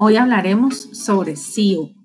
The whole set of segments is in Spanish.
Hoy hablaremos sobre SEO.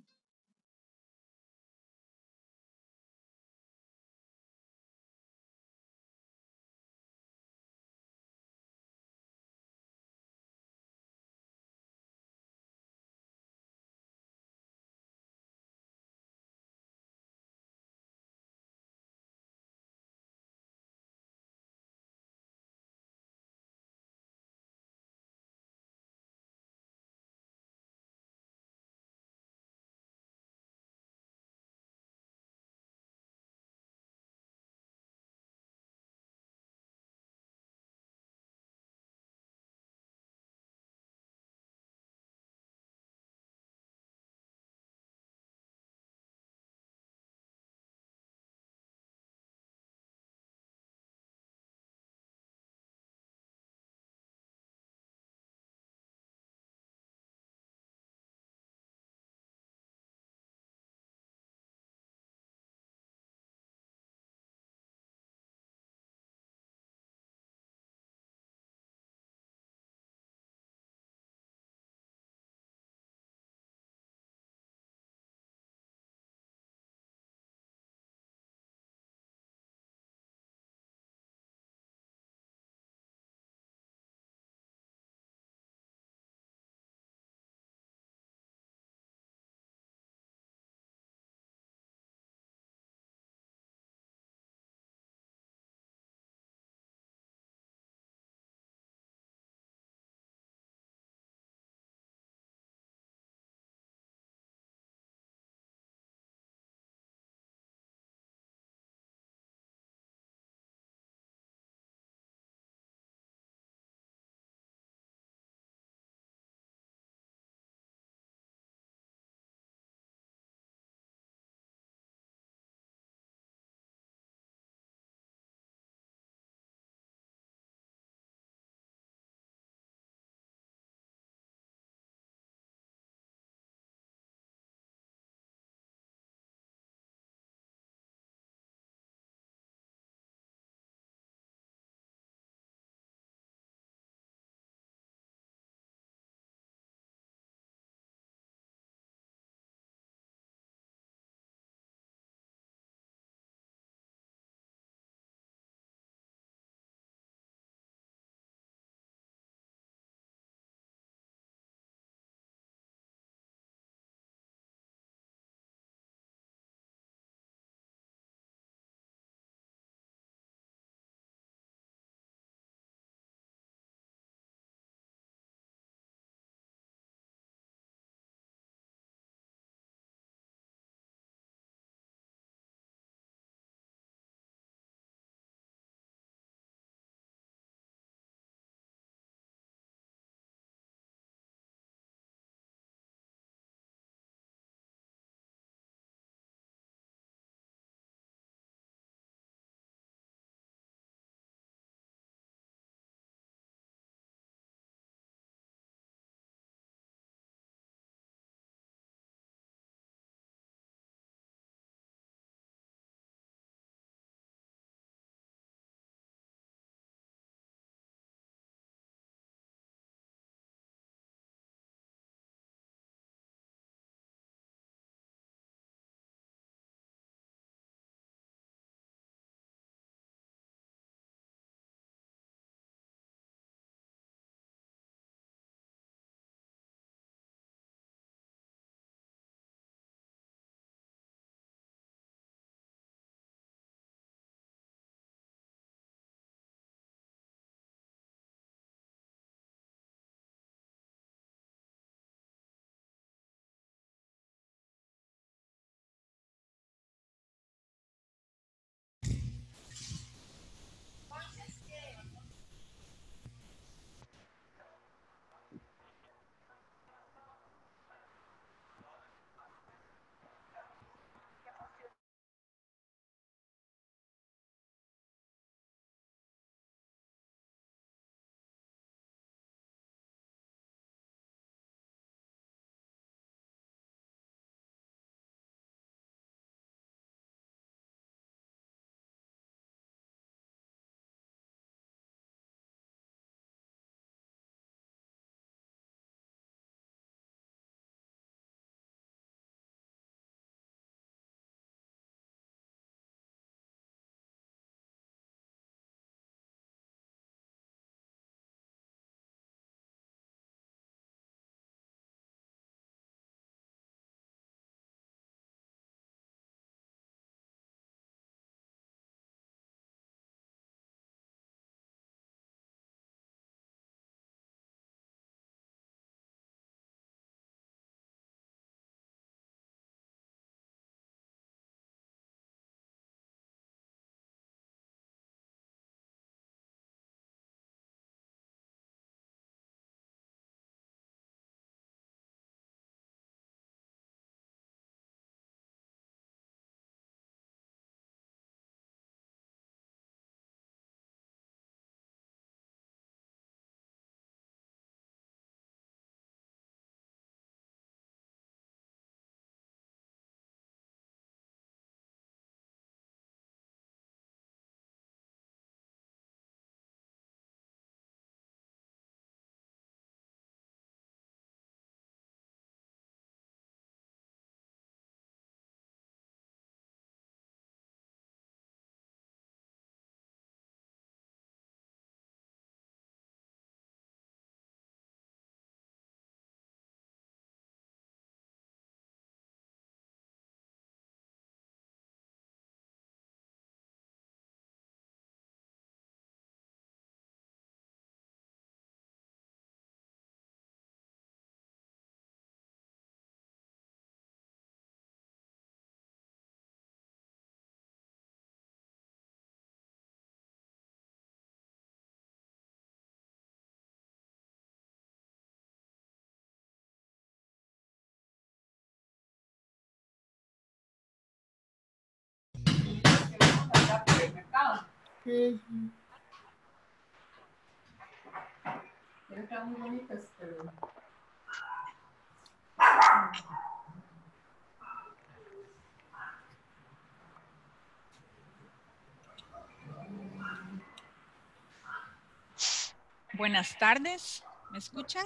Buenas tardes, ¿me escuchan?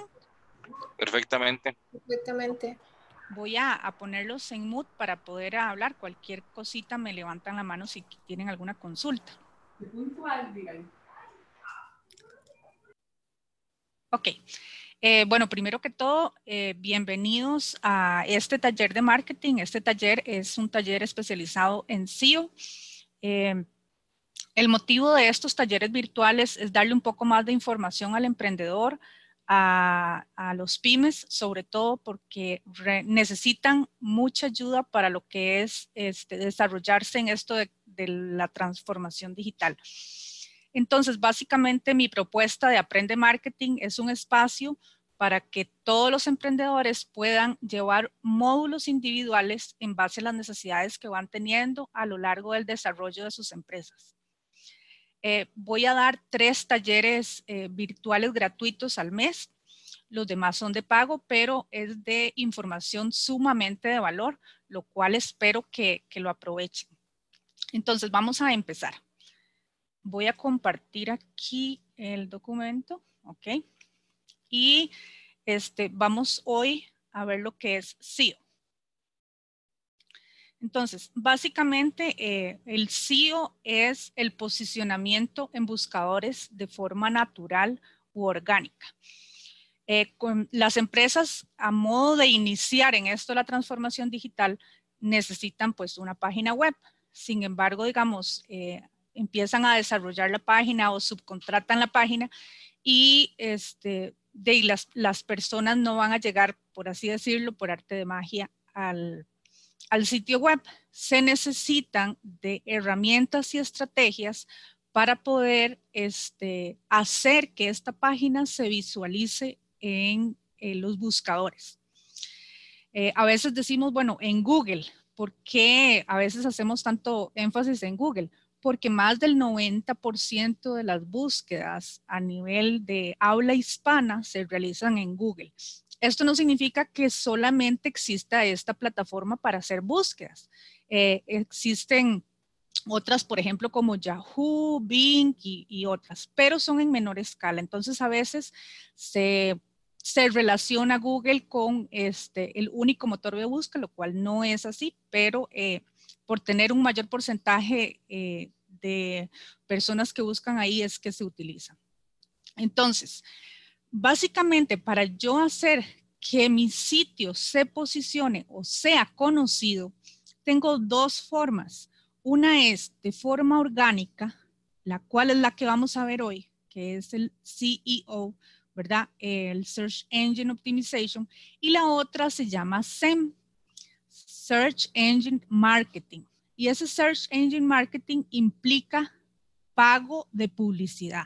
Perfectamente. Perfectamente. Voy a, ponerlos en mute para poder hablar. Cualquier cosita me levantan la mano si tienen alguna consulta. Ok. Eh, bueno, primero que todo, eh, bienvenidos a este taller de marketing. Este taller es un taller especializado en SEO. Eh, el motivo de estos talleres virtuales es darle un poco más de información al emprendedor, a, los pymes, sobre todo porque necesitan mucha ayuda para lo que es este, desarrollarse en esto de, la transformación digital. Entonces, básicamente mi propuesta de Aprende Marketing es un espacio para que todos los emprendedores puedan llevar módulos individuales en base a las necesidades que van teniendo a lo largo del desarrollo de sus empresas. Eh, voy a dar tres talleres eh, virtuales gratuitos al mes. Los demás son de pago, pero es de información sumamente de valor, lo cual espero que, lo aprovechen. Entonces, vamos a empezar. Voy a compartir aquí el documento, ¿ok? Y este, vamos hoy a ver lo que es SEO. Entonces, básicamente eh, el SEO es el posicionamiento en buscadores de forma natural u orgánica. Eh, con las empresas a modo de iniciar en esto la transformación digital necesitan pues una página web. Sin embargo, digamos, eh, empiezan a desarrollar la página o subcontratan la página y este, las, personas no van a llegar, por así decirlo, por arte de magia al sitio web, se necesitan de herramientas y estrategias para poder este, hacer que esta página se visualice en, los buscadores. Eh, a veces decimos, bueno, en Google, ¿por qué a veces hacemos tanto énfasis en Google? Porque más del 90% de las búsquedas a nivel de habla hispana se realizan en Google. Esto no significa que solamente exista esta plataforma para hacer búsquedas. Eh, existen otras, por ejemplo, como Yahoo, Bing y, otras, pero son en menor escala. Entonces, a veces se, relaciona Google con este, el único motor de búsqueda, lo cual no es así, pero eh, por tener un mayor porcentaje eh, de personas que buscan ahí es que se utiliza. Entonces, Básicamente, para yo hacer que mi sitio se posicione o sea conocido, tengo dos formas. Una es de forma orgánica, la cual es la que vamos a ver hoy, que es el CEO, ¿verdad? El Search Engine Optimization. Y la otra se llama SEM, Search Engine Marketing. Y ese Search Engine Marketing implica pago de publicidad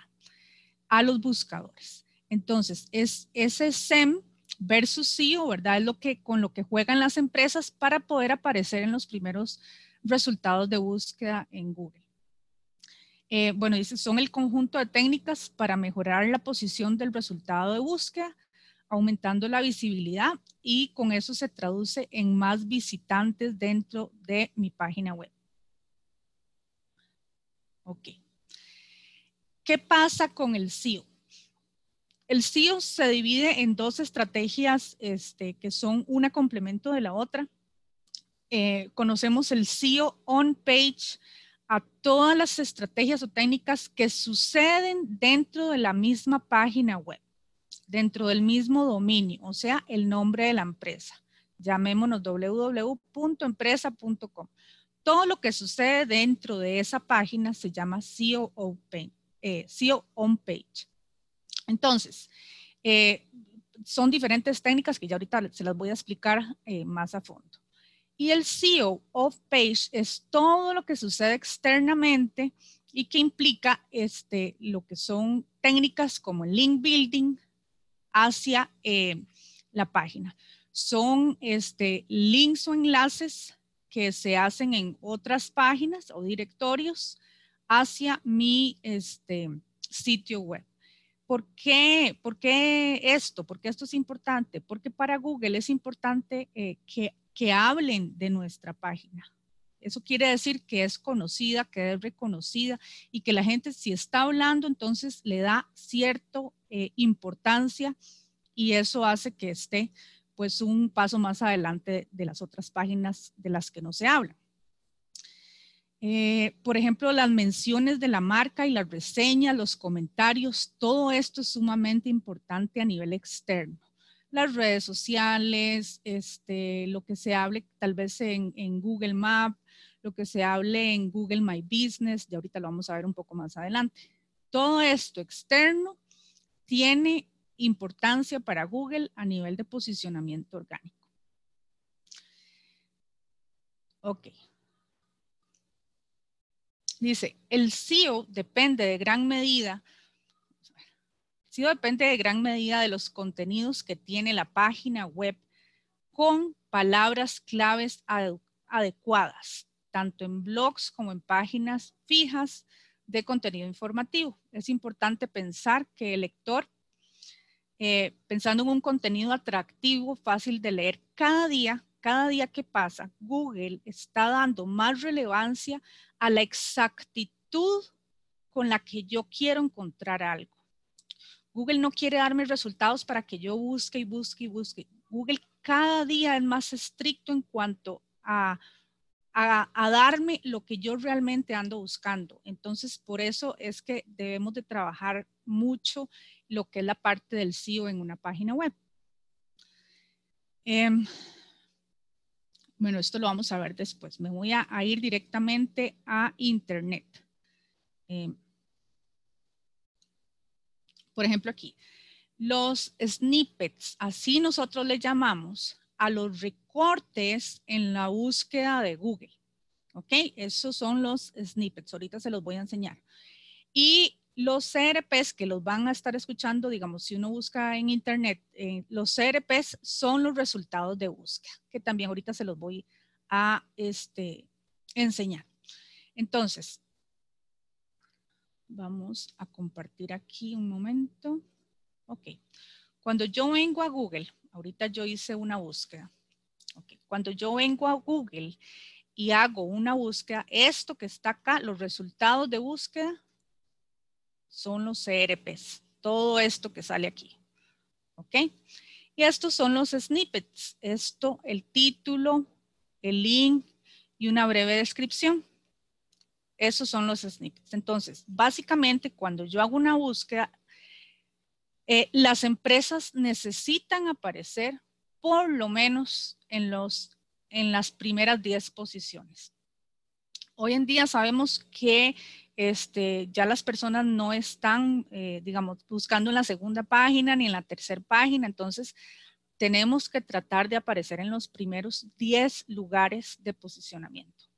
a los buscadores. Entonces, es ese SEM versus SEO, ¿verdad? Es lo que, con lo que juegan las empresas para poder aparecer en los primeros resultados de búsqueda en Google. Eh, bueno, dice, son el conjunto de técnicas para mejorar la posición del resultado de búsqueda, aumentando la visibilidad y con eso se traduce en más visitantes dentro de mi página web. Ok. ¿Qué pasa con el SEO? El SEO se divide en dos estrategias este, que son una complemento de la otra. Eh, conocemos el SEO on-page a todas las estrategias o técnicas que suceden dentro de la misma página web, dentro del mismo dominio, o sea, el nombre de la empresa. Llamémonos www.empresa.com. Todo lo que sucede dentro de esa página se llama SEO eh, on-page. Entonces, eh, son diferentes técnicas que ya ahorita se las voy a explicar eh, más a fondo. Y el SEO off page es todo lo que sucede externamente y que implica este, lo que son técnicas como el link building hacia eh, la página. Son este, links o enlaces que se hacen en otras páginas o directorios hacia mi este, sitio web. ¿Por qué? ¿Por qué esto? Porque esto es importante. Porque para Google es importante eh, que, que hablen de nuestra página. Eso quiere decir que es conocida, que es reconocida y que la gente si está hablando, entonces le da cierta eh, importancia y eso hace que esté pues un paso más adelante de las otras páginas de las que no se habla. Eh, por ejemplo, las menciones de la marca y las reseñas, los comentarios, todo esto es sumamente importante a nivel externo. Las redes sociales, este, lo que se hable tal vez en, Google Maps, lo que se hable en Google My Business, y ahorita lo vamos a ver un poco más adelante. Todo esto externo tiene importancia para Google a nivel de posicionamiento orgánico. Ok. Dice, el SEO depende de gran medida, SEO depende de gran medida de los contenidos que tiene la página web con palabras claves adecuadas, tanto en blogs como en páginas fijas de contenido informativo. Es importante pensar que el lector, eh, pensando en un contenido atractivo, fácil de leer cada día, cada día que pasa, Google está dando más relevancia a la exactitud con la que yo quiero encontrar algo. Google no quiere darme resultados para que yo busque y busque y busque. Google cada día es más estricto en cuanto a, a, darme lo que yo realmente ando buscando. Entonces, por eso es que debemos de trabajar mucho lo que es la parte del SEO en una página web. Em, bueno, esto lo vamos a ver después. Me voy a, ir directamente a Internet. Eh, por ejemplo, aquí, los snippets, así nosotros le llamamos a los recortes en la búsqueda de Google. ¿Ok? Esos son los snippets. Ahorita se los voy a enseñar. Y los CRPs que los van a estar escuchando, digamos, si uno busca en internet, eh, los CRPs son los resultados de búsqueda, que también ahorita se los voy a este, enseñar. Entonces, vamos a compartir aquí un momento. Ok, cuando yo vengo a Google, ahorita yo hice una búsqueda. Okay. Cuando yo vengo a Google y hago una búsqueda, esto que está acá, los resultados de búsqueda, son los CRPs, todo esto que sale aquí. ¿Ok? Y estos son los snippets. Esto, el título, el link y una breve descripción. Esos son los snippets. Entonces, básicamente, cuando yo hago una búsqueda, eh, las empresas necesitan aparecer por lo menos en, los, en las primeras 10 posiciones. Hoy en día sabemos que este, ya las personas no están, eh, digamos, buscando en la segunda página ni en la tercera página, entonces tenemos que tratar de aparecer en los primeros 10 lugares de posicionamiento.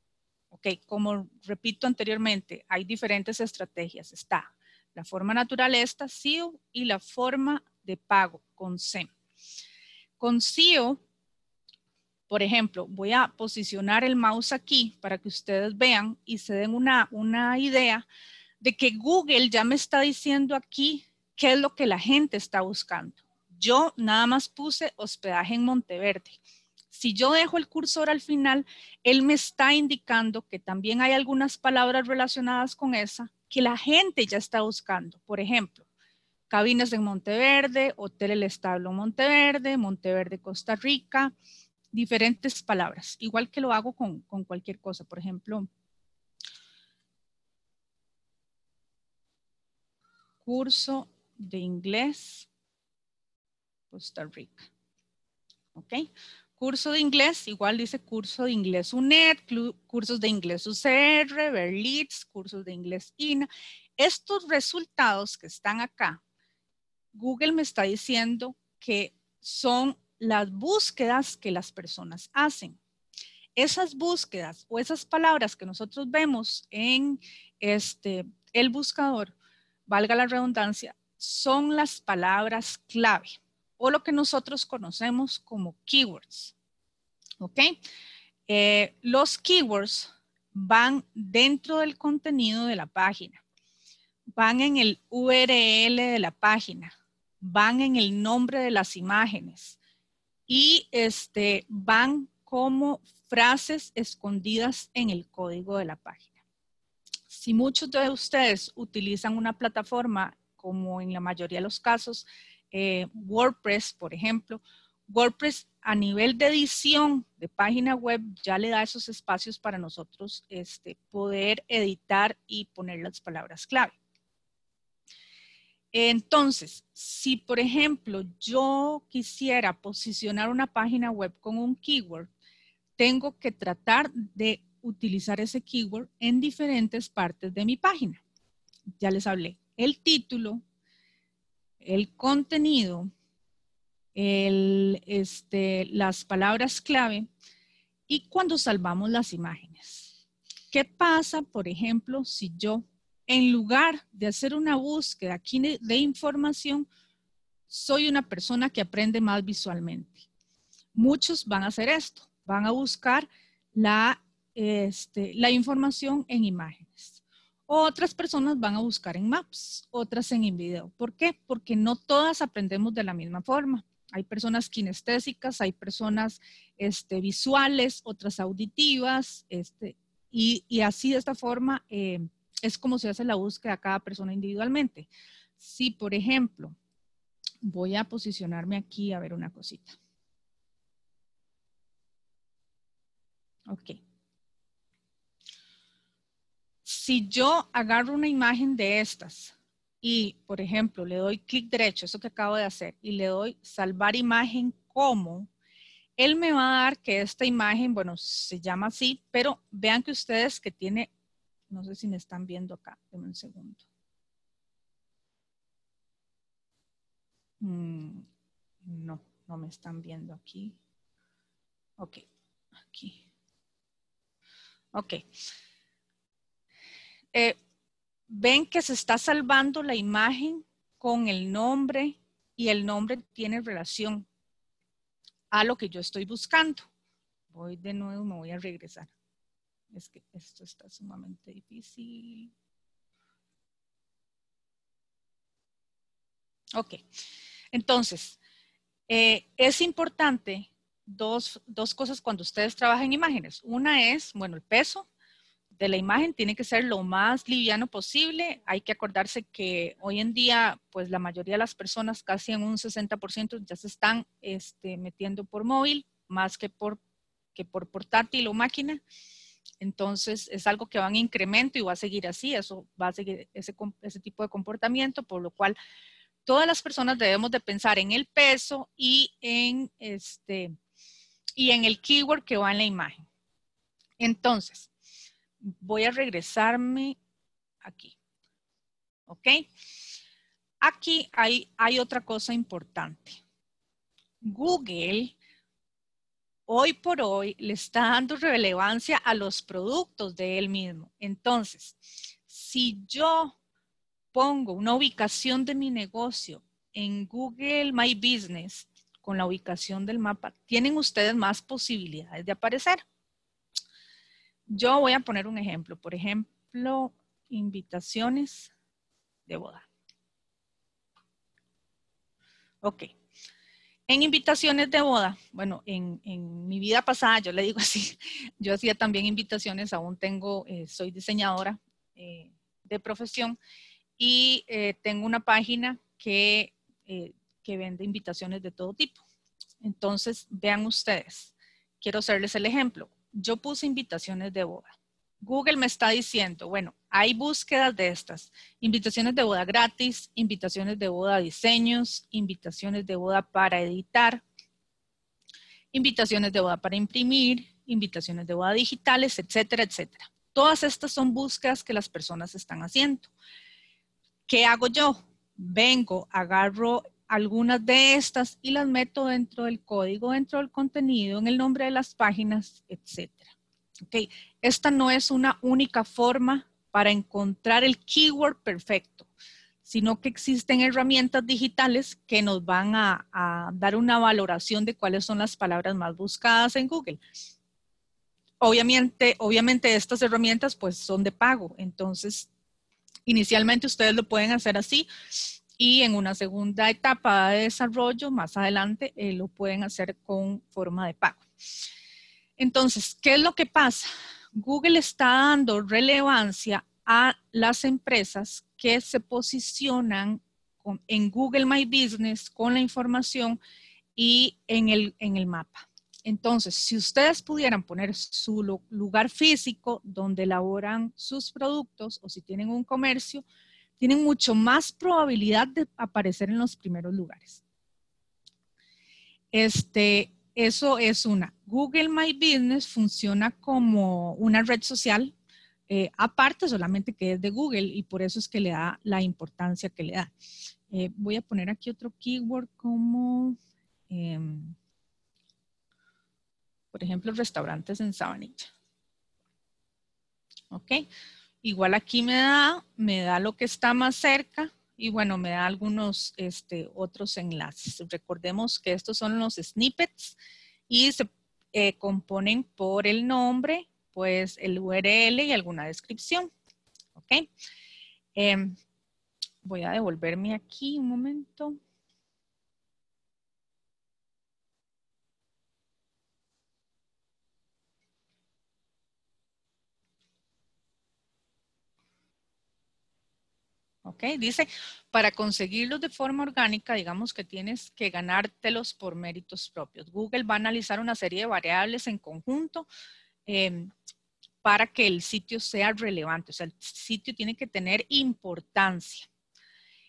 Ok, como repito anteriormente, hay diferentes estrategias. Está la forma natural esta, SEO, y la forma de pago con SEM. Con SEO por ejemplo, voy a posicionar el mouse aquí para que ustedes vean y se den una, una idea de que Google ya me está diciendo aquí qué es lo que la gente está buscando. Yo nada más puse hospedaje en Monteverde. Si yo dejo el cursor al final, él me está indicando que también hay algunas palabras relacionadas con esa que la gente ya está buscando. Por ejemplo, cabinas en Monteverde, Hotel El Establo Monteverde, Monteverde, Costa Rica, diferentes palabras, igual que lo hago con, cualquier cosa. Por ejemplo, curso de inglés Costa Rica. ¿Ok? Curso de inglés, igual dice curso de inglés UNED, cursos de inglés UCR, Berlitz, cursos de inglés INA. Estos resultados que están acá, Google me está diciendo que son las búsquedas que las personas hacen. Esas búsquedas o esas palabras que nosotros vemos en este, el buscador, valga la redundancia, son las palabras clave o lo que nosotros conocemos como keywords. ¿Ok? Eh, los keywords van dentro del contenido de la página, van en el URL de la página, van en el nombre de las imágenes y este, van como frases escondidas en el código de la página. Si muchos de ustedes utilizan una plataforma, como en la mayoría de los casos, eh, WordPress, por ejemplo, WordPress a nivel de edición de página web ya le da esos espacios para nosotros este, poder editar y poner las palabras clave. Entonces, si por ejemplo yo quisiera posicionar una página web con un keyword, tengo que tratar de utilizar ese keyword en diferentes partes de mi página. Ya les hablé. El título, el contenido, este, las palabras clave y cuando salvamos las imágenes. ¿Qué pasa, por ejemplo, si yo en lugar de hacer una búsqueda de información, soy una persona que aprende más visualmente. Muchos van a hacer esto, van a buscar la, este, la información en imágenes. Otras personas van a buscar en maps, otras en video. ¿Por qué? Porque no todas aprendemos de la misma forma. Hay personas kinestésicas, hay personas este, visuales, otras auditivas, este, y, y, así de esta forma eh, es como se hace la búsqueda a cada persona individualmente. Si, por ejemplo, voy a posicionarme aquí a ver una cosita. Ok. Si yo agarro una imagen de estas y, por ejemplo, le doy clic derecho, eso que acabo de hacer, y le doy salvar imagen como, él me va a dar que esta imagen, bueno, se llama así, pero vean que ustedes que tiene no sé si me están viendo acá. Deme un segundo. Mm, no, no me están viendo aquí. Ok, aquí. Ok. Eh, ven que se está salvando la imagen con el nombre y el nombre tiene relación a lo que yo estoy buscando. Voy de nuevo, me voy a regresar. Es que esto está sumamente difícil. Ok, entonces, eh, es importante dos, dos cosas cuando ustedes trabajan imágenes. Una es, bueno, el peso de la imagen tiene que ser lo más liviano posible. Hay que acordarse que hoy en día, pues la mayoría de las personas, casi en un 60%, ya se están este, metiendo por móvil, más que por, que por portátil o máquina. Entonces, es algo que va en incremento y va a seguir así, eso va a seguir ese, ese tipo de comportamiento, por lo cual todas las personas debemos de pensar en el peso y en, este, y en el keyword que va en la imagen. Entonces, voy a regresarme aquí. ¿Ok? Aquí hay, hay otra cosa importante. Google hoy por hoy le está dando relevancia a los productos de él mismo. Entonces, si yo pongo una ubicación de mi negocio en Google My Business con la ubicación del mapa, tienen ustedes más posibilidades de aparecer. Yo voy a poner un ejemplo. Por ejemplo, invitaciones de boda. Ok. En invitaciones de boda, bueno, en, mi vida pasada, yo le digo así, yo hacía también invitaciones, aún tengo, eh, soy diseñadora eh, de profesión y eh, tengo una página que, que vende invitaciones de todo tipo. Entonces, vean ustedes, quiero hacerles el ejemplo. Yo puse invitaciones de boda. Google me está diciendo, bueno, hay búsquedas de estas, invitaciones de boda gratis, invitaciones de boda diseños, invitaciones de boda para editar, invitaciones de boda para imprimir, invitaciones de boda digitales, etcétera, etcétera. Todas estas son búsquedas que las personas están haciendo. ¿Qué hago yo? Vengo, agarro algunas de estas y las meto dentro del código, dentro del contenido, en el nombre de las páginas, etcétera. Okay. Esta no es una única forma para encontrar el keyword perfecto, sino que existen herramientas digitales que nos van a, dar una valoración de cuáles son las palabras más buscadas en Google. obviamente, obviamente estas herramientas pues son de pago, entonces inicialmente ustedes lo pueden hacer así y en una segunda etapa de desarrollo, más adelante, eh, lo pueden hacer con forma de pago. Entonces, ¿qué es lo que pasa? Google está dando relevancia a las empresas que se posicionan en Google My Business con la información y en el, en el mapa. Entonces, si ustedes pudieran poner su lugar físico donde elaboran sus productos o si tienen un comercio, tienen mucho más probabilidad de aparecer en los primeros lugares. Este, eso es una. Google My Business funciona como una red social, eh, aparte solamente que es de Google y por eso es que le da la importancia que le da. Eh, voy a poner aquí otro keyword como, em, por ejemplo, restaurantes en Sabanilla. ¿Ok? Igual aquí me da, me da lo que está más cerca y bueno, me da algunos este, otros enlaces. Recordemos que estos son los snippets y se eh, componen por el nombre, pues el URL y alguna descripción. ¿Ok? Em, voy a devolverme aquí un momento. ¿Ok? Dice, para conseguirlos de forma orgánica, digamos que tienes que ganártelos por méritos propios. Google va a analizar una serie de variables en conjunto em, para que el sitio sea relevante. O sea, el sitio tiene que tener importancia.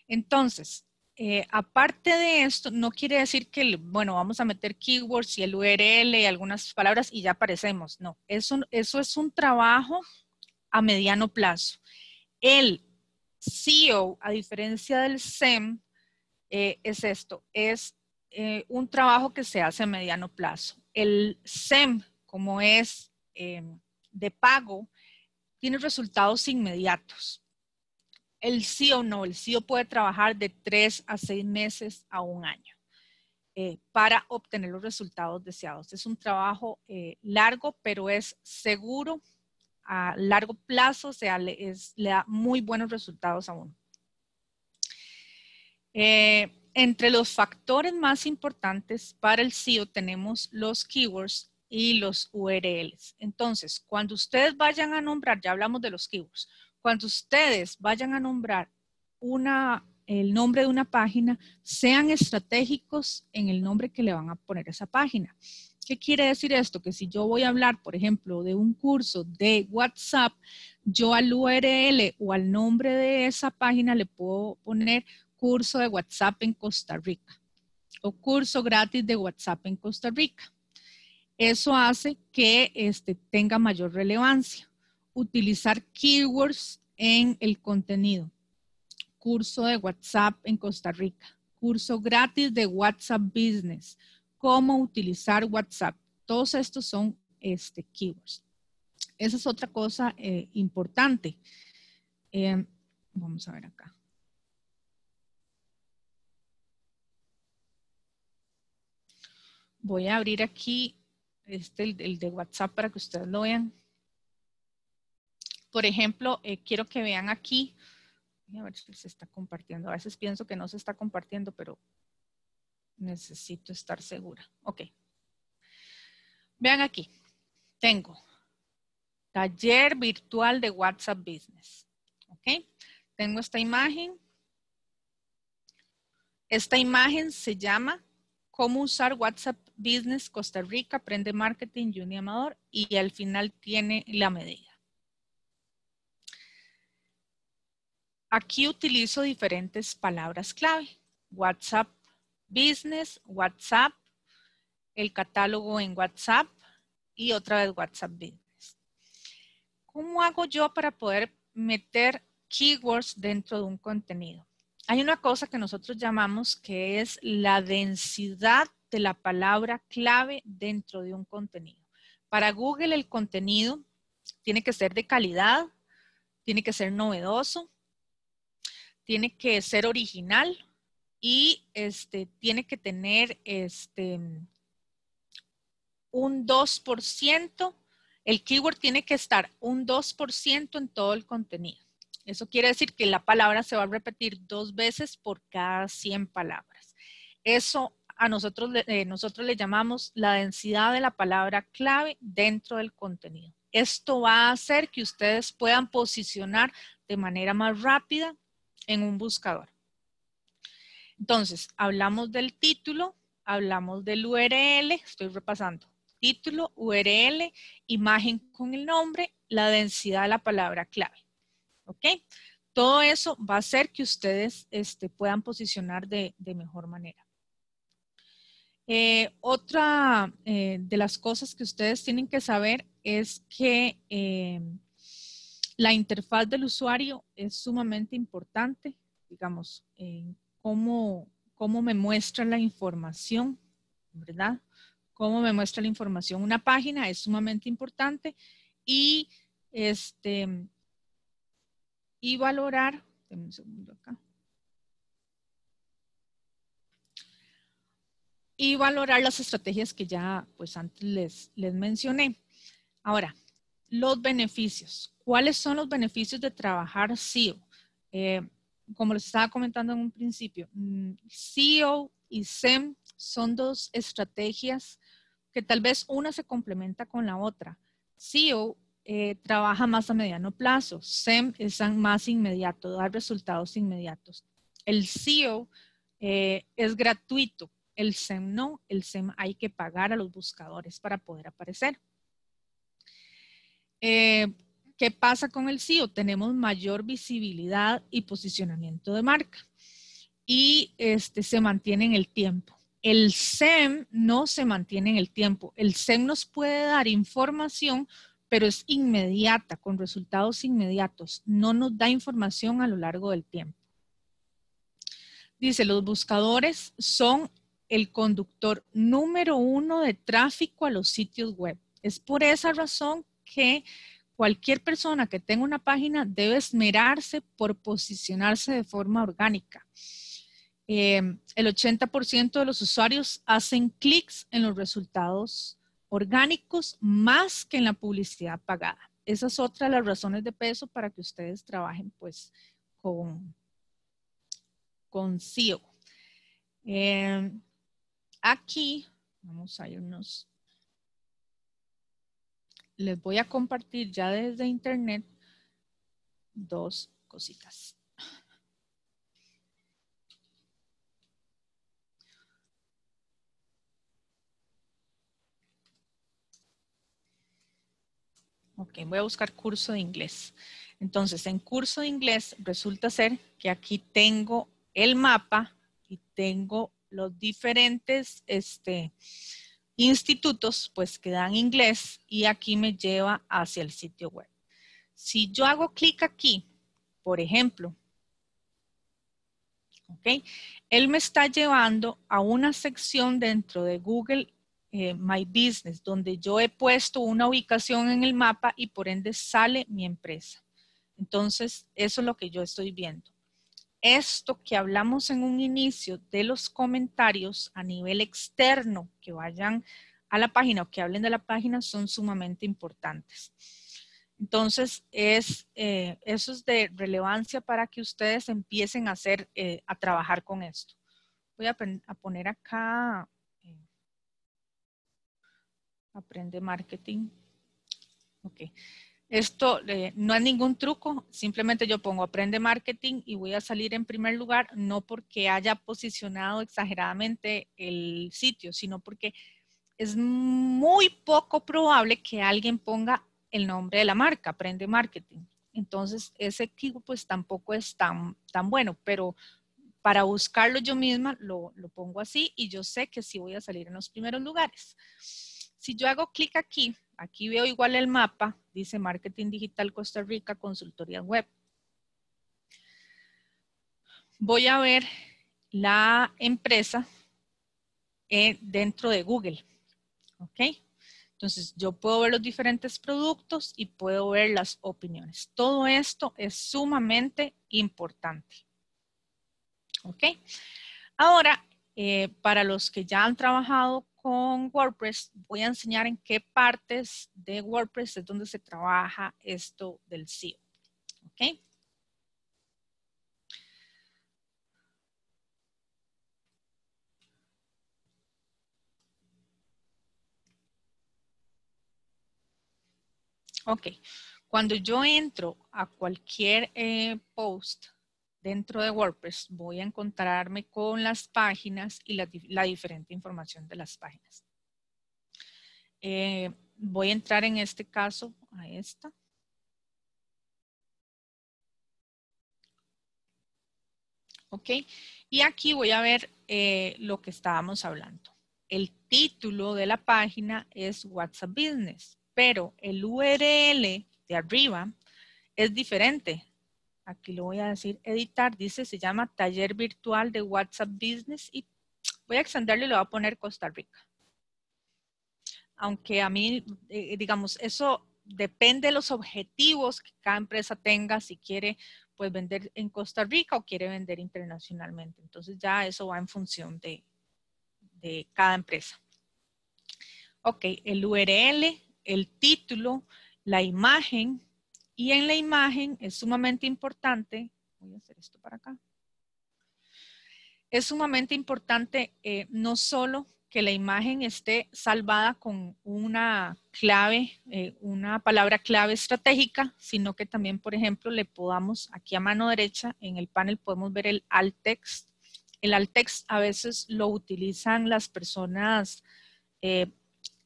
Entonces, eh, aparte de esto, no quiere decir que, bueno, vamos a meter keywords y el URL y algunas palabras y ya aparecemos. No, eso, eso es un trabajo a mediano plazo. El SEO, a diferencia del SEM, eh, es esto, es eh, un trabajo que se hace a mediano plazo. El SEM, como es eh, de pago, tiene resultados inmediatos. El SEO no, el SEO puede trabajar de tres a seis meses a un año para obtener los resultados deseados. Es un trabajo largo, pero es seguro a largo plazo, le, da muy buenos resultados a uno. Eh, entre los factores más importantes para el SEO tenemos los keywords y los URLs. Entonces, cuando ustedes vayan a nombrar, ya hablamos de los keywords, cuando ustedes vayan a nombrar una, el nombre de una página, sean estratégicos en el nombre que le van a poner a esa página. ¿Qué quiere decir esto? Que si yo voy a hablar, por ejemplo, de un curso de WhatsApp, yo al URL o al nombre de esa página le puedo poner curso de WhatsApp en Costa Rica o curso gratis de WhatsApp en Costa Rica. Eso hace que este, tenga mayor relevancia. Utilizar keywords en el contenido. Curso de WhatsApp en Costa Rica. Curso gratis de WhatsApp Business cómo utilizar WhatsApp. Todos estos son este, keywords. Esa es otra cosa eh, importante. Em, vamos a ver acá. Voy a abrir aquí este, el, de WhatsApp para que ustedes lo vean. Por ejemplo, eh, quiero que vean aquí. a ver si se está compartiendo. A veces pienso que no se está compartiendo, pero Necesito estar segura. Ok. Vean aquí. Tengo taller virtual de WhatsApp Business. Ok. Tengo esta imagen. Esta imagen se llama Cómo usar WhatsApp Business Costa Rica, Aprende Marketing, Juni Amador y al final tiene la medida. Aquí utilizo diferentes palabras clave. WhatsApp Business, WhatsApp, el catálogo en WhatsApp y otra vez WhatsApp Business. ¿Cómo hago yo para poder meter keywords dentro de un contenido? Hay una cosa que nosotros llamamos que es la densidad de la palabra clave dentro de un contenido. Para Google el contenido tiene que ser de calidad, tiene que ser novedoso, tiene que ser original, y este, tiene que tener este, un 2% El keyword tiene que estar un 2% en todo el contenido. Eso quiere decir que la palabra se va a repetir dos veces por cada 100 palabras. Eso a nosotros, eh, nosotros le llamamos la densidad de la palabra clave dentro del contenido. Esto va a hacer que ustedes puedan posicionar de manera más rápida en un buscador. Entonces, hablamos del título, hablamos del URL, estoy repasando. Título, URL, imagen con el nombre, la densidad de la palabra clave. ¿Ok? Todo eso va a hacer que ustedes este, puedan posicionar de, mejor manera. Eh, otra eh, de las cosas que ustedes tienen que saber es que eh, la interfaz del usuario es sumamente importante, digamos, cómo, cómo me muestra la información, ¿verdad? Cómo me muestra la información una página es sumamente importante y este y valorar, un segundo acá. Y valorar las estrategias que ya pues antes les, les mencioné. Ahora, los beneficios. ¿Cuáles son los beneficios de trabajar SEO? Eh, como les estaba comentando en un principio, mm, SEO y SEM son dos estrategias que tal vez una se complementa con la otra. SEO eh, trabaja más a mediano plazo, SEM es más inmediato, dar resultados inmediatos. El SEO eh, es gratuito, el SEM no, el SEM hay que pagar a los buscadores para poder aparecer. Eh, ¿Qué pasa con el SEO? Tenemos mayor visibilidad y posicionamiento de marca y este, se mantiene en el tiempo. El SEM no se mantiene en el tiempo. El SEM nos puede dar información, pero es inmediata, con resultados inmediatos. No nos da información a lo largo del tiempo. Dice, los buscadores son el conductor número uno de tráfico a los sitios web. Es por esa razón que cualquier persona que tenga una página debe esmerarse por posicionarse de forma orgánica. Eh, el 80% de los usuarios hacen clics en los resultados orgánicos más que en la publicidad pagada. Esa es otra de las razones de peso para que ustedes trabajen pues con, con SEO. Eh, aquí, vamos a irnos les voy a compartir ya desde internet dos cositas. Ok, voy a buscar curso de inglés. Entonces, en curso de inglés resulta ser que aquí tengo el mapa y tengo los diferentes, este, institutos pues que dan inglés y aquí me lleva hacia el sitio web. Si yo hago clic aquí, por ejemplo, ¿ok? Él me está llevando a una sección dentro de Google eh, My Business, donde yo he puesto una ubicación en el mapa y por ende sale mi empresa. Entonces, eso es lo que yo estoy viendo esto que hablamos en un inicio de los comentarios a nivel externo que vayan a la página o que hablen de la página son sumamente importantes. Entonces, es, eh, eso es de relevancia para que ustedes empiecen a hacer, eh, a trabajar con esto. Voy a, poner acá, eh, aprende marketing. Ok. Esto eh, no es ningún truco, simplemente yo pongo aprende marketing y voy a salir en primer lugar, no porque haya posicionado exageradamente el sitio, sino porque es muy poco probable que alguien ponga el nombre de la marca, aprende marketing. Entonces, ese equipo pues tampoco es tan, tan bueno, pero para buscarlo yo misma lo, lo pongo así y yo sé que sí voy a salir en los primeros lugares. Si yo hago clic aquí, Aquí veo igual el mapa, dice Marketing Digital Costa Rica, Consultoría Web. Voy a ver la empresa eh, dentro de Google. ¿Ok? Entonces, yo puedo ver los diferentes productos y puedo ver las opiniones. Todo esto es sumamente importante. ¿Ok? Ahora, eh, para los que ya han trabajado con WordPress, voy a enseñar en qué partes de WordPress es donde se trabaja esto del SEO. ¿Ok? Ok, cuando yo entro a cualquier eh, post dentro de WordPress, voy a encontrarme con las páginas y la, diferente información de las páginas. Eh, voy a entrar en este caso a esta. Ok, y aquí voy a ver eh, lo que estábamos hablando. El título de la página es WhatsApp Business pero el URL de arriba es diferente. Aquí lo voy a decir editar, dice, se llama taller virtual de WhatsApp Business y voy a extenderlo y le voy a poner Costa Rica. Aunque a mí, eh, digamos, eso depende de los objetivos que cada empresa tenga, si quiere pues vender en Costa Rica o quiere vender internacionalmente. Entonces ya eso va en función de, de cada empresa. Ok, el URL el título, la imagen, y en la imagen es sumamente importante, voy a hacer esto para acá, es sumamente importante eh, no solo que la imagen esté salvada con una clave, eh, una palabra clave estratégica, sino que también, por ejemplo, le podamos, aquí a mano derecha, en el panel podemos ver el alt text. El alt text a veces lo utilizan las personas eh,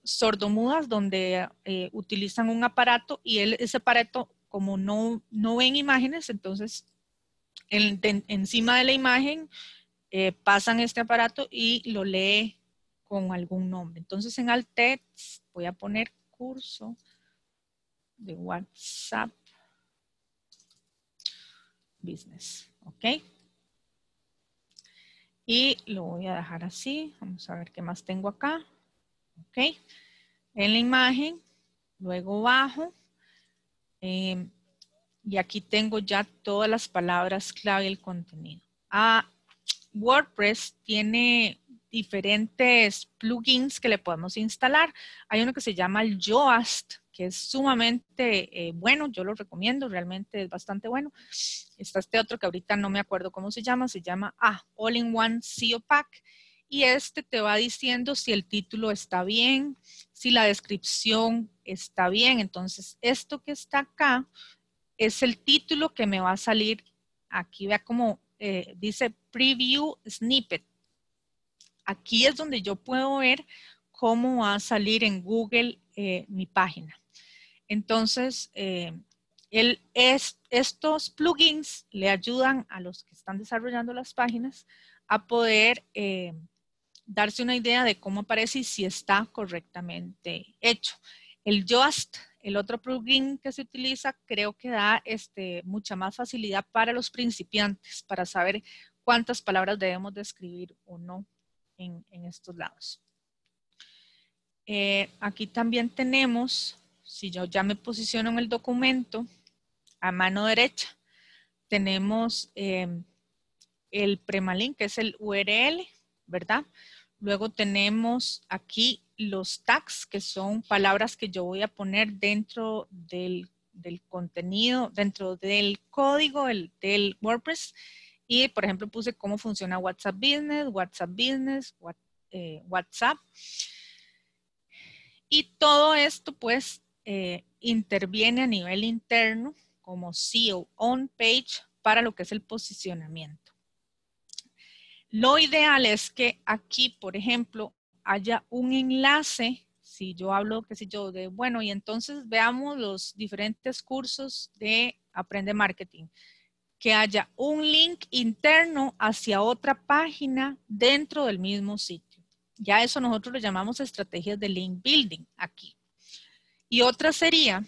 sordomudas donde eh, utilizan un aparato y ese aparato, como no, no ven imágenes, entonces encima de la imagen eh, pasan este aparato y lo lee con algún nombre. Entonces en alt text voy a poner curso de WhatsApp Business. ¿Ok? Y lo voy a dejar así. Vamos a ver qué más tengo acá. ¿ok? En la imagen, luego bajo, eh, y aquí tengo ya todas las palabras clave del contenido. Ah, WordPress tiene diferentes plugins que le podemos instalar. Hay uno que se llama el Yoast, que es sumamente eh, bueno, yo lo recomiendo, realmente es bastante bueno. Está este otro que ahorita no me acuerdo cómo se llama, se llama ah, All-in-One SEO Pack y este te va diciendo si el título está bien, si la descripción está bien. Entonces, esto que está acá es el título que me va a salir. Aquí vea como eh, dice Preview Snippet. Aquí es donde yo puedo ver cómo va a salir en Google eh, mi página. Entonces, eh, estos plugins le ayudan a los que están desarrollando las páginas a poder darse una idea de cómo aparece y si está correctamente hecho. El Just, el otro plugin que se utiliza, creo que da este, mucha más facilidad para los principiantes, para saber cuántas palabras debemos de escribir o no en, estos lados. Eh, aquí también tenemos, si yo ya me posiciono en el documento, a mano derecha, tenemos eh, el premalink, que es el URL, ¿verdad? Luego tenemos aquí los tags, que son palabras que yo voy a poner dentro del, contenido, dentro del código del WordPress. Y, por ejemplo, puse cómo funciona WhatsApp Business, WhatsApp Business, eh, WhatsApp. Y todo esto, pues, eh, interviene a nivel interno como SEO on page para lo que es el posicionamiento. Lo ideal es que aquí, por ejemplo, haya un enlace, si yo hablo, qué sé yo, de, bueno, y entonces veamos los diferentes cursos de Aprende Marketing, que haya un link interno hacia otra página dentro del mismo sitio. Ya eso nosotros lo llamamos estrategias de link building aquí. Y otra sería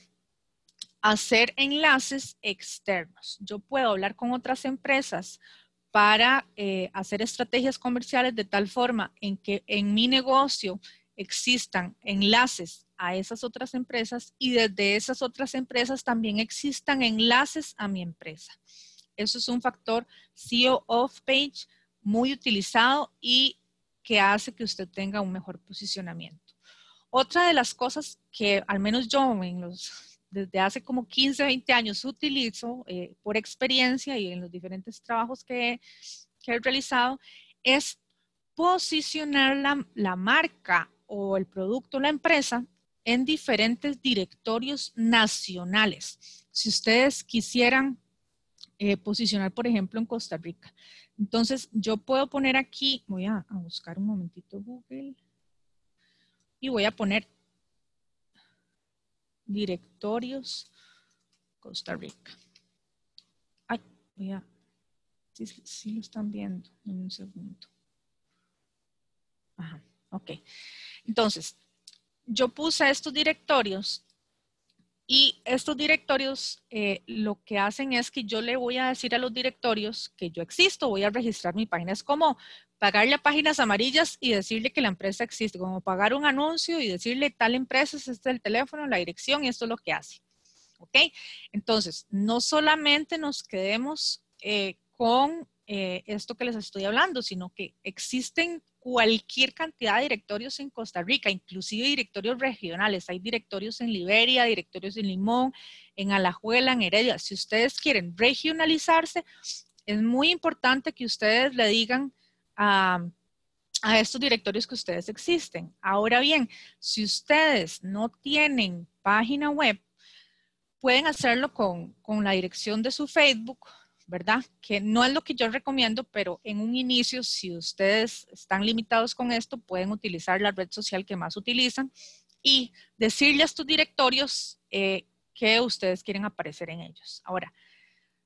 hacer enlaces externos. Yo puedo hablar con otras empresas para eh, hacer estrategias comerciales de tal forma en que en mi negocio existan enlaces a esas otras empresas y desde esas otras empresas también existan enlaces a mi empresa. Eso es un factor SEO off page muy utilizado y que hace que usted tenga un mejor posicionamiento. Otra de las cosas que al menos yo en los, desde hace como 15, 20 años utilizo eh, por experiencia y en los diferentes trabajos que, he realizado es posicionar la, la marca o el producto, la empresa, en diferentes directorios nacionales. Si ustedes quisieran eh, posicionar, por ejemplo, en Costa Rica. Entonces, yo puedo poner aquí, voy a, a buscar un momentito Google y voy a poner directorios Costa Rica. Ay, voy a, si, lo están viendo en un segundo. Ajá, ok. Entonces, yo puse estos directorios y estos directorios eh, lo que hacen es que yo le voy a decir a los directorios que yo existo, voy a registrar mi página. Es como pagarle a páginas amarillas y decirle que la empresa existe, como pagar un anuncio y decirle tal empresa, este es el teléfono, la dirección y esto es lo que hace. ¿Ok? Entonces, no solamente nos quedemos eh, con eh, esto que les estoy hablando, sino que existen cualquier cantidad de directorios en Costa Rica, inclusive directorios regionales. Hay directorios en Liberia, directorios en Limón, en Alajuela, en Heredia. Si ustedes quieren regionalizarse, es muy importante que ustedes le digan a, a estos directorios que ustedes existen. Ahora bien, si ustedes no tienen página web, pueden hacerlo con, con la dirección de su Facebook ¿verdad? Que no es lo que yo recomiendo, pero en un inicio, si ustedes están limitados con esto, pueden utilizar la red social que más utilizan y decirle a estos directorios eh, que ustedes quieren aparecer en ellos. Ahora,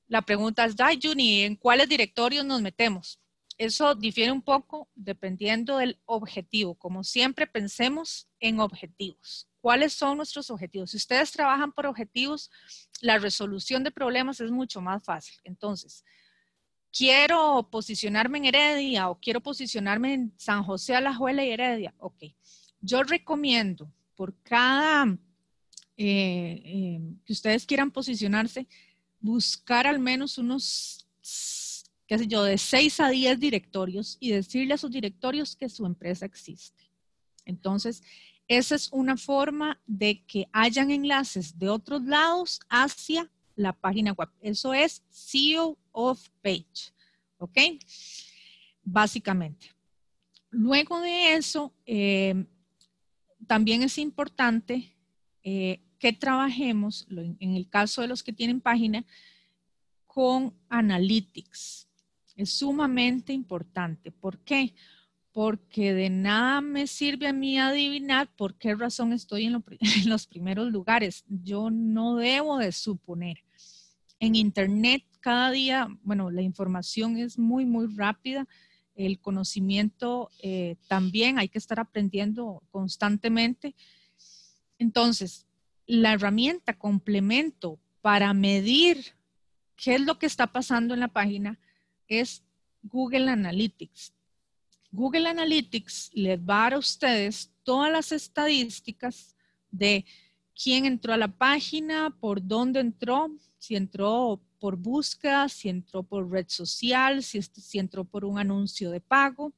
la pregunta es, Juni, ¿en cuáles directorios nos metemos? Eso difiere un poco dependiendo del objetivo. Como siempre, pensemos en objetivos. ¿Cuáles son nuestros objetivos? Si ustedes trabajan por objetivos, la resolución de problemas es mucho más fácil. Entonces, quiero posicionarme en Heredia o quiero posicionarme en San José, Alajuela y Heredia. Ok, yo recomiendo por cada eh, eh, que ustedes quieran posicionarse, buscar al menos unos qué sé yo, de 6 a 10 directorios y decirle a sus directorios que su empresa existe. Entonces, esa es una forma de que hayan enlaces de otros lados hacia la página web. Eso es SEO of page. ¿Ok? Básicamente. Luego de eso, eh, también es importante eh, que trabajemos, en el caso de los que tienen página, con Analytics es sumamente importante. ¿Por qué? Porque de nada me sirve a mí adivinar por qué razón estoy en, los primeros lugares. Yo no debo de suponer. En Internet cada día, bueno, la información es muy, muy rápida. El conocimiento eh, también hay que estar aprendiendo constantemente. Entonces, la herramienta complemento para medir qué es lo que está pasando en la página es Google Analytics. Google Analytics les va a dar a ustedes todas las estadísticas de quién entró a la página, por dónde entró, si entró por búsqueda, si entró por red social, si, entró por un anuncio de pago,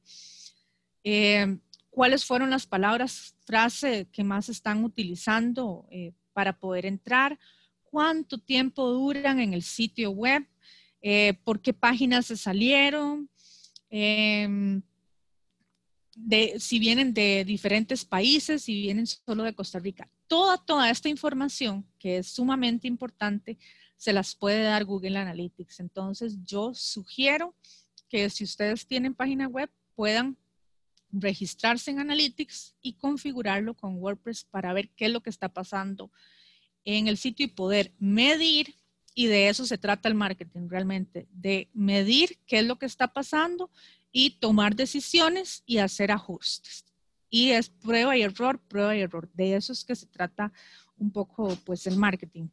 eh, cuáles fueron las palabras, frase que más están utilizando eh, para poder entrar, cuánto tiempo duran en el sitio web, eh, por qué páginas se salieron, em, si vienen de diferentes países, si vienen solo de Costa Rica. Toda, toda esta información, que es sumamente importante, se las puede dar Google Analytics. Entonces, yo sugiero que si ustedes tienen página web, puedan registrarse en Analytics y configurarlo con WordPress para ver qué es lo que está pasando en el sitio y poder medir y de eso se trata el marketing realmente, de medir qué es lo que está pasando y tomar decisiones y hacer ajustes. Y es prueba y error, prueba y error. De eso es que se trata un poco pues el marketing.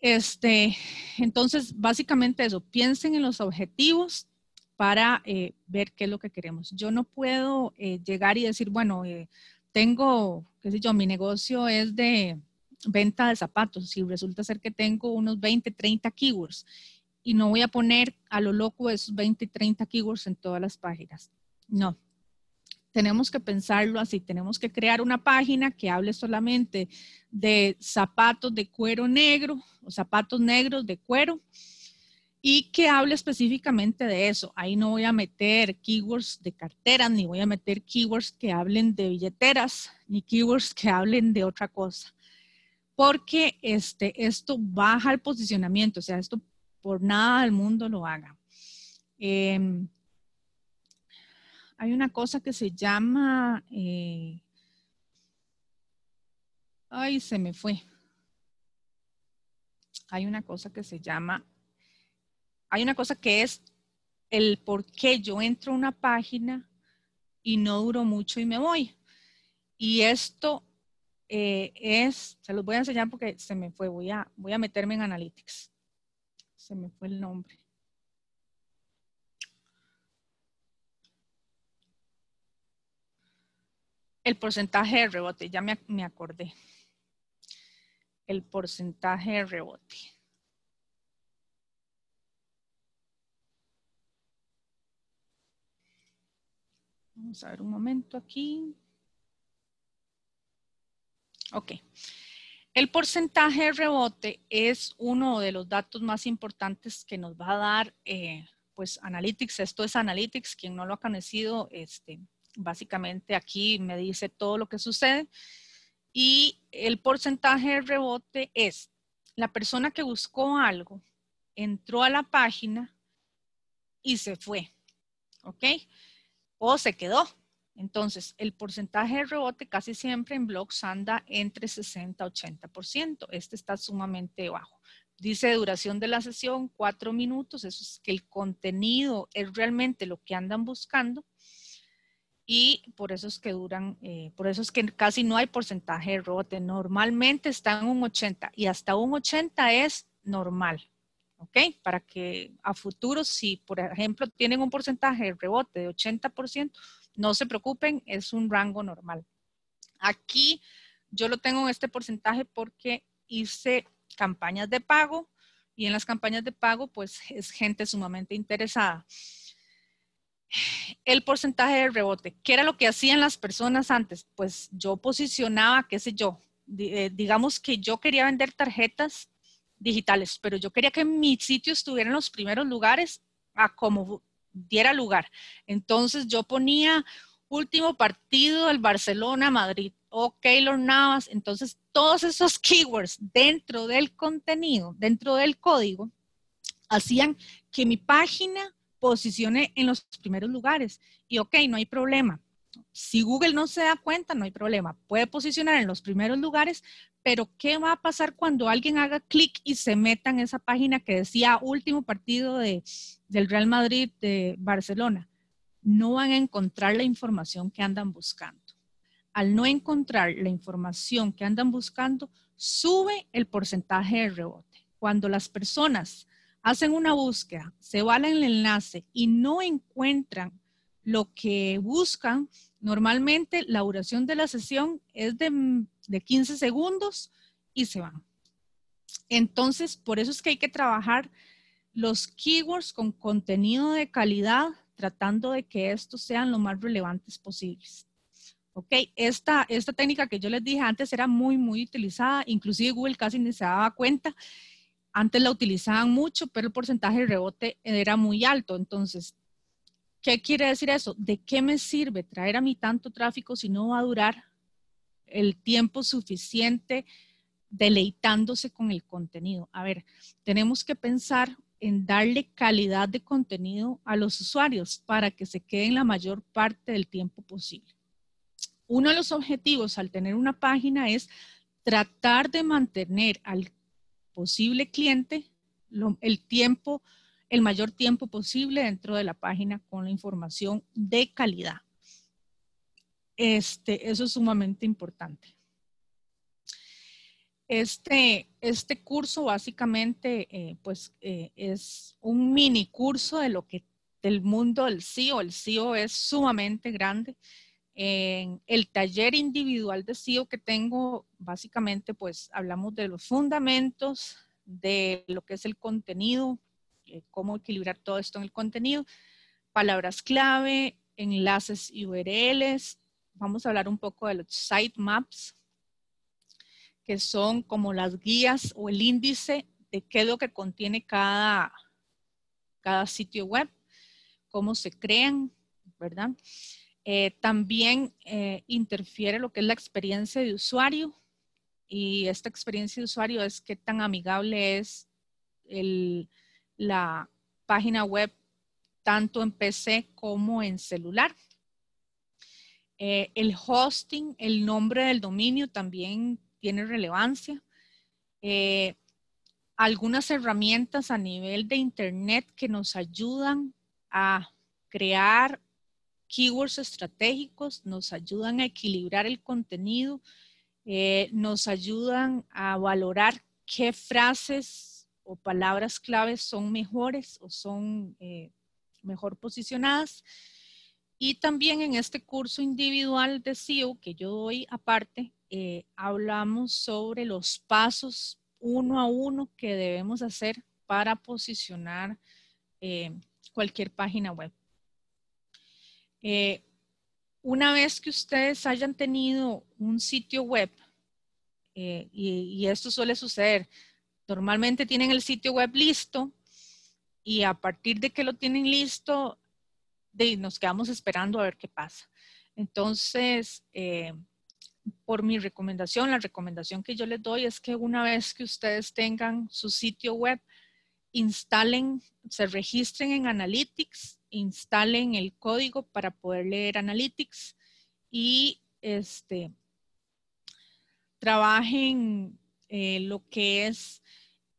Este, entonces, básicamente eso, piensen en los objetivos para eh, ver qué es lo que queremos. Yo no puedo eh, llegar y decir, bueno, eh, tengo, qué sé yo, mi negocio es de, venta de zapatos, si resulta ser que tengo unos 20, 30 keywords y no voy a poner a lo loco esos 20, 30 keywords en todas las páginas. No, tenemos que pensarlo así, tenemos que crear una página que hable solamente de zapatos de cuero negro o zapatos negros de cuero y que hable específicamente de eso. Ahí no voy a meter keywords de carteras, ni voy a meter keywords que hablen de billeteras, ni keywords que hablen de otra cosa. Porque este, esto baja el posicionamiento, o sea, esto por nada del mundo lo haga. Em, hay una cosa que se llama... Eh, ay, se me fue. Hay una cosa que se llama hay una cosa que es el por qué yo entro a una página y no duro mucho y me voy. Y esto eh, es, se los voy a enseñar porque se me fue, voy a, voy a meterme en Analytics. Se me fue el nombre. El porcentaje de rebote, ya me, me acordé. El porcentaje de rebote. Vamos a ver un momento aquí. Ok. El porcentaje de rebote es uno de los datos más importantes que nos va a dar eh, pues Analytics. Esto es Analytics. Quien no lo ha conocido, este, básicamente aquí me dice todo lo que sucede. Y el porcentaje de rebote es la persona que buscó algo, entró a la página y se fue. ¿Ok? o se quedó. Entonces, el porcentaje de rebote casi siempre en blogs anda entre 60 y 80%. Este está sumamente bajo. Dice duración de la sesión, cuatro minutos. Eso es que el contenido es realmente lo que andan buscando. Y por eso es que duran, eh, por eso es que casi no hay porcentaje de rebote. Normalmente está en un 80 y hasta un 80 es normal. ¿ok? Para que a futuro, si por ejemplo tienen un porcentaje de rebote de 80%, no se preocupen, es un rango normal. Aquí yo lo tengo en este porcentaje porque hice campañas de pago y en las campañas de pago pues es gente sumamente interesada. El porcentaje de rebote, ¿qué era lo que hacían las personas antes? Pues yo posicionaba, qué sé yo, eh, digamos que yo quería vender tarjetas digitales, pero yo quería que mi sitio estuviera en los primeros lugares a como diera lugar. Entonces yo ponía último partido del Barcelona-Madrid o Keylor Navas. Entonces todos esos keywords dentro del contenido, dentro del código, hacían que mi página posicione en los primeros lugares. Y ok, no hay problema. Si Google no se da cuenta, no hay problema. Puede posicionar en los primeros lugares, pero ¿qué va a pasar cuando alguien haga clic y se meta en esa página que decía último partido de, del Real Madrid de Barcelona? No van a encontrar la información que andan buscando. Al no encontrar la información que andan buscando, sube el porcentaje de rebote. Cuando las personas hacen una búsqueda, se van al enlace y no encuentran lo que buscan, normalmente la duración de la sesión es de, 15 segundos y se van. Entonces, por eso es que hay que trabajar los keywords con contenido de calidad, tratando de que estos sean lo más relevantes posibles. Ok, esta, esta técnica que yo les dije antes era muy, muy utilizada, inclusive Google casi ni se daba cuenta. Antes la utilizaban mucho, pero el porcentaje de rebote era muy alto. Entonces, ¿Qué quiere decir eso? ¿De qué me sirve traer a mí tanto tráfico si no va a durar el tiempo suficiente deleitándose con el contenido? A ver, tenemos que pensar en darle calidad de contenido a los usuarios para que se queden la mayor parte del tiempo posible. Uno de los objetivos al tener una página es tratar de mantener al posible cliente el tiempo el mayor tiempo posible dentro de la página con la información de calidad. Este, eso es sumamente importante. Este, este curso básicamente eh, pues, eh, es un mini curso de lo que del mundo del SEO. El SEO es sumamente grande. En el taller individual de SEO que tengo, básicamente pues hablamos de los fundamentos, de lo que es el contenido, cómo equilibrar todo esto en el contenido, palabras clave, enlaces URLs. Vamos a hablar un poco de los sitemaps, que son como las guías o el índice de qué es lo que contiene cada, cada sitio web, cómo se crean, ¿verdad? Eh, también eh, interfiere lo que es la experiencia de usuario y esta experiencia de usuario es qué tan amigable es la página web tanto en PC como en celular. Eh, el hosting, el nombre del dominio también tiene relevancia. algunas herramientas a nivel de Internet que nos ayudan a crear keywords estratégicos, nos ayudan a equilibrar el contenido, eh, nos ayudan a valorar qué frases o palabras claves son mejores o son eh, mejor posicionadas. Y también en este curso individual de SEO que yo doy aparte, eh, hablamos sobre los pasos uno a uno que debemos hacer para posicionar cualquier página web. Eh, una vez que ustedes hayan tenido un sitio web, eh, y, esto suele suceder, normalmente tienen el sitio web listo y a partir de que lo tienen listo, nos quedamos esperando a ver qué pasa. Entonces, eh, por mi recomendación, la recomendación que yo les doy es que una vez que ustedes tengan su sitio web, instalen, se registren en Analytics instalen el código para poder leer Analytics y este, trabajen eh, lo que es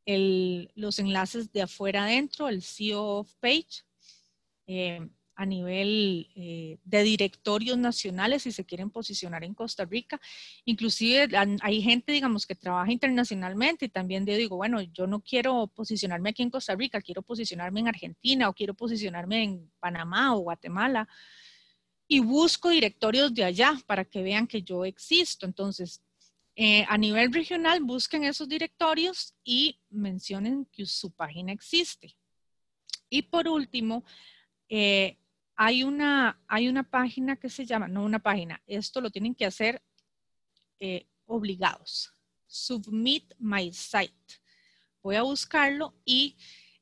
los enlaces de afuera adentro, el SEO page. Eh, a nivel eh, de directorios nacionales si se quieren posicionar en Costa Rica. Inclusive hay gente, digamos, que trabaja internacionalmente y también digo, bueno, yo no quiero posicionarme aquí en Costa Rica, quiero posicionarme en Argentina o quiero posicionarme en Panamá o Guatemala. Y busco directorios de allá para que vean que yo existo. Entonces, eh, a nivel regional, busquen esos directorios y mencionen que su página existe. Y por último, eh, hay una, hay una página que se llama, no una página, esto lo tienen que hacer eh, obligados. Submit my site. Voy a buscarlo y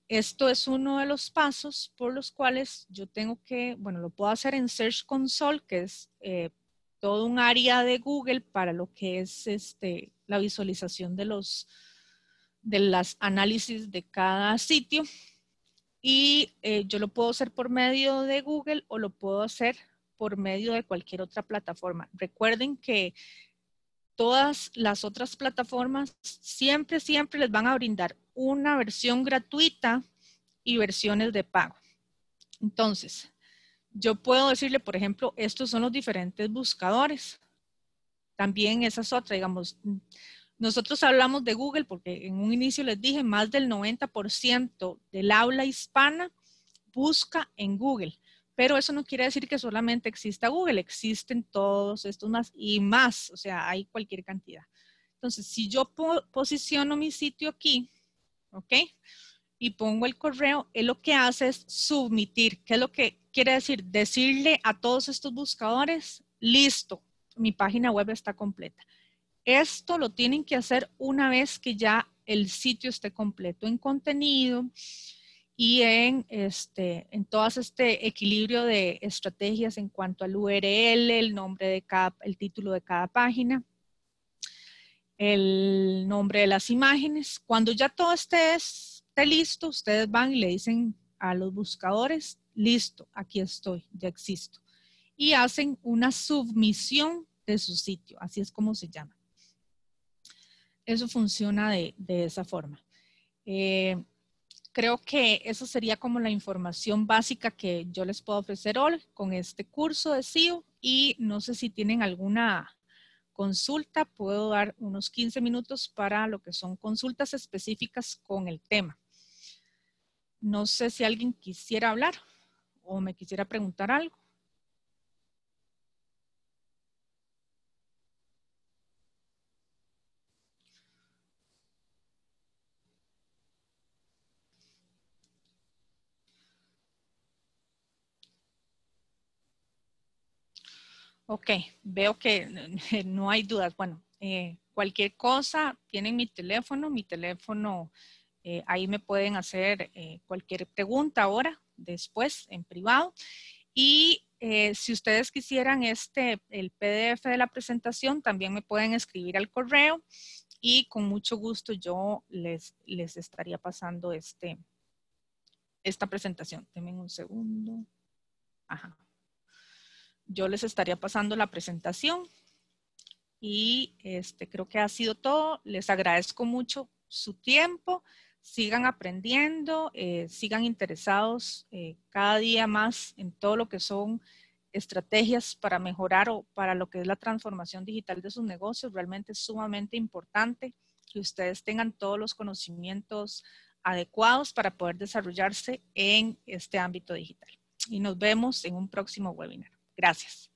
esto es uno de los pasos por los cuales yo tengo que, bueno, lo puedo hacer en Search Console, que es todo un área de Google para lo que es este, la visualización de los de las análisis de cada sitio y eh, yo lo puedo hacer por medio de Google o lo puedo hacer por medio de cualquier otra plataforma. Recuerden que todas las otras plataformas siempre, siempre les van a brindar una versión gratuita y versiones de pago. Entonces, yo puedo decirle, por ejemplo, estos son los diferentes buscadores. También esa es otra, digamos, nosotros hablamos de Google porque en un inicio les dije, más del 90% del habla hispana busca en Google. Pero eso no quiere decir que solamente exista Google, existen todos estos más y más, o sea, hay cualquier cantidad. Entonces, si yo posiciono mi sitio aquí, ¿ok? Y pongo el correo, él lo que hace es submitir. ¿Qué es lo que quiere decir? Decirle a todos estos buscadores, listo, mi página web está completa. Esto lo tienen que hacer una vez que ya el sitio esté completo en contenido y en, este, en todo este equilibrio de estrategias en cuanto al URL, el nombre de cada, el título de cada página, el nombre de las imágenes. Cuando ya todo esté, esté listo, ustedes van y le dicen a los buscadores, listo, aquí estoy, ya existo. Y hacen una submisión de su sitio, así es como se llama eso funciona de, esa forma. Eh, creo que eso sería como la información básica que yo les puedo ofrecer hoy con este curso de SEO y no sé si tienen alguna consulta, puedo dar unos 15 minutos para lo que son consultas específicas con el tema. No sé si alguien quisiera hablar o me quisiera preguntar algo. Ok, veo que no hay dudas. Bueno, eh, cualquier cosa, tienen mi teléfono, mi teléfono, eh, ahí me pueden hacer eh, cualquier pregunta ahora, después, en privado. Y si ustedes quisieran este, el PDF de la presentación, también me pueden escribir al correo y con mucho gusto yo les, les estaría pasando este, esta presentación. Denme un segundo. Yo les estaría pasando la presentación y este, creo que ha sido todo. Les agradezco mucho su tiempo. Sigan aprendiendo, eh, sigan interesados eh, cada día más en todo lo que son estrategias para mejorar o para lo que es la transformación digital de sus negocios. Realmente es sumamente importante que ustedes tengan todos los conocimientos adecuados para poder desarrollarse en este ámbito digital. Y nos vemos en un próximo webinar. Gracias.